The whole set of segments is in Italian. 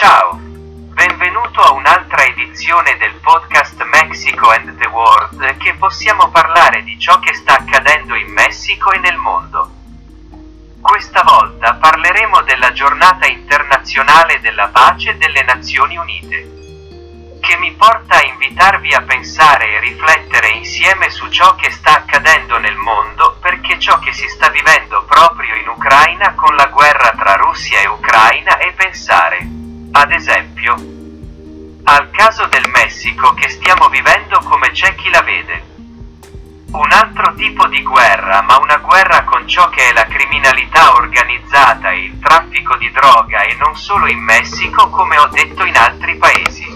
Ciao, benvenuto a un'altra edizione del podcast Mexico and the World che possiamo parlare di ciò che sta accadendo in Messico e nel mondo. Questa volta parleremo della giornata internazionale della pace delle Nazioni Unite che mi porta a invitarvi a pensare e riflettere insieme su ciò che sta accadendo nel mondo, perché ciò che si sta vivendo proprio in Ucraina con la guerra tra Russia e Ucraina ad esempio, al caso del Messico che stiamo vivendo come c'è chi la vede. Un altro tipo di guerra, ma una guerra con ciò che è la criminalità organizzata e il traffico di droga e non solo in Messico come ho detto in altri paesi.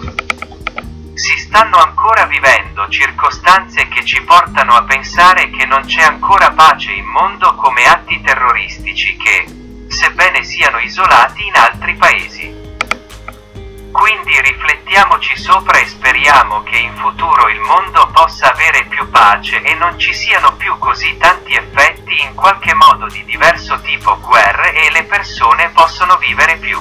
Si stanno ancora vivendo circostanze che ci portano a pensare che non c'è ancora pace in mondo come atti terroristici che, sebbene siano isolati in altri paesi. Riflettiamoci sopra e speriamo che in futuro il mondo possa avere più pace e non ci siano più così tanti effetti in qualche modo di diverso tipo guerre e le persone possono vivere più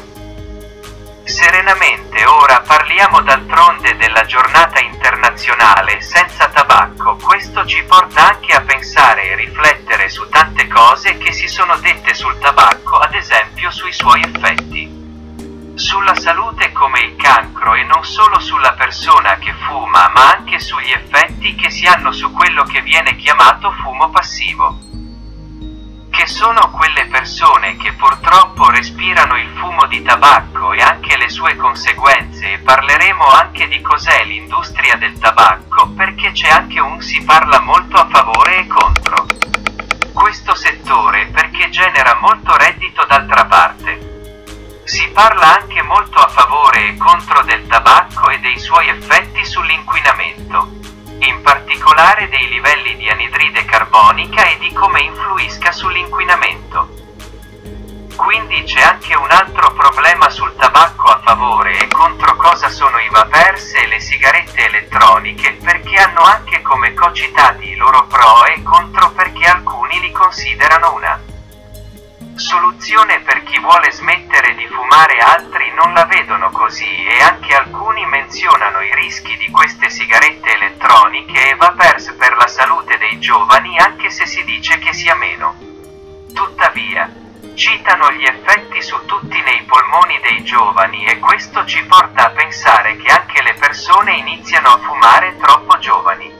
serenamente. Ora parliamo d'altronde della giornata internazionale senza tabacco. Questo ci porta anche a pensare e riflettere su tante cose che si sono dette sul tabacco, ad esempio sui suoi effetti. Sulla salute come il cancro solo sulla persona che fuma, ma anche sugli effetti che si hanno su quello che viene chiamato fumo passivo che sono quelle persone che purtroppo respirano il fumo di tabacco e anche le sue conseguenze e parleremo anche di cos'è l'industria del tabacco perché c'è anche un si parla molto a favore e contro questo settore perché genera molto reddito d'altra parte. Si parla anche molto a favore e contro del particolare dei livelli di anidride carbonica e di come influisca sull'inquinamento. Quindi c'è anche un altro problema sul tabacco a favore e contro cosa sono i vapers e le sigarette elettroniche, perché hanno anche come cocitati i loro pro e contro perché alcuni li considerano una Soluzione per chi vuole smettere di fumare altri non la vedono così e anche alcuni Tuttavia, citano gli effetti su tutti nei polmoni dei giovani e questo ci porta a pensare che anche le persone iniziano a fumare troppo giovani.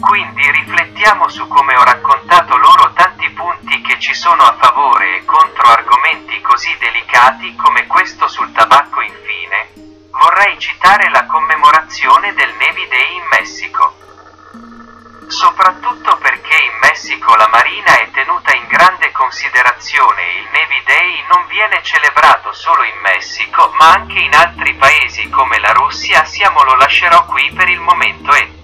Quindi riflettiamo su come ho raccontato loro tanti punti che ci sono a favore e contro argomenti così delicati come questo sul tabacco infine. Vorrei citare la commemorazione del Navy Day in Messico. Soprattutto perché in Messico la Marina è tenuta in grande considerazione e il Navy Day non viene celebrato solo in Messico ma anche in altri paesi come la Russia, siamo lo lascerò qui per il momento e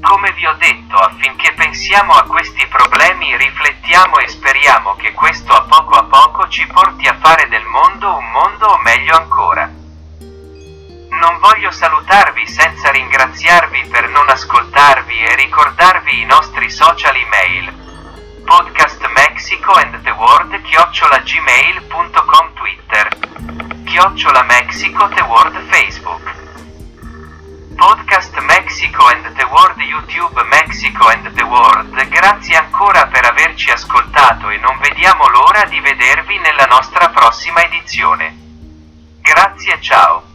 come vi ho detto, affinché pensiamo a questi problemi, riflettiamo e speriamo che questo a poco a poco ci porti a fare del mondo un mondo o meglio ancora. Non voglio salutarvi senza ringraziarvi per non ascoltarvi e ricordarvi i nostri social email. Podcast Mexico and the World chiocciola gmail.com Twitter chiocciola Mexico the World Facebook Podcast Mexico and the World YouTube Mexico and the World, grazie ancora per averci ascoltato e non vediamo l'ora di vedervi nella nostra prossima edizione. Grazie ciao.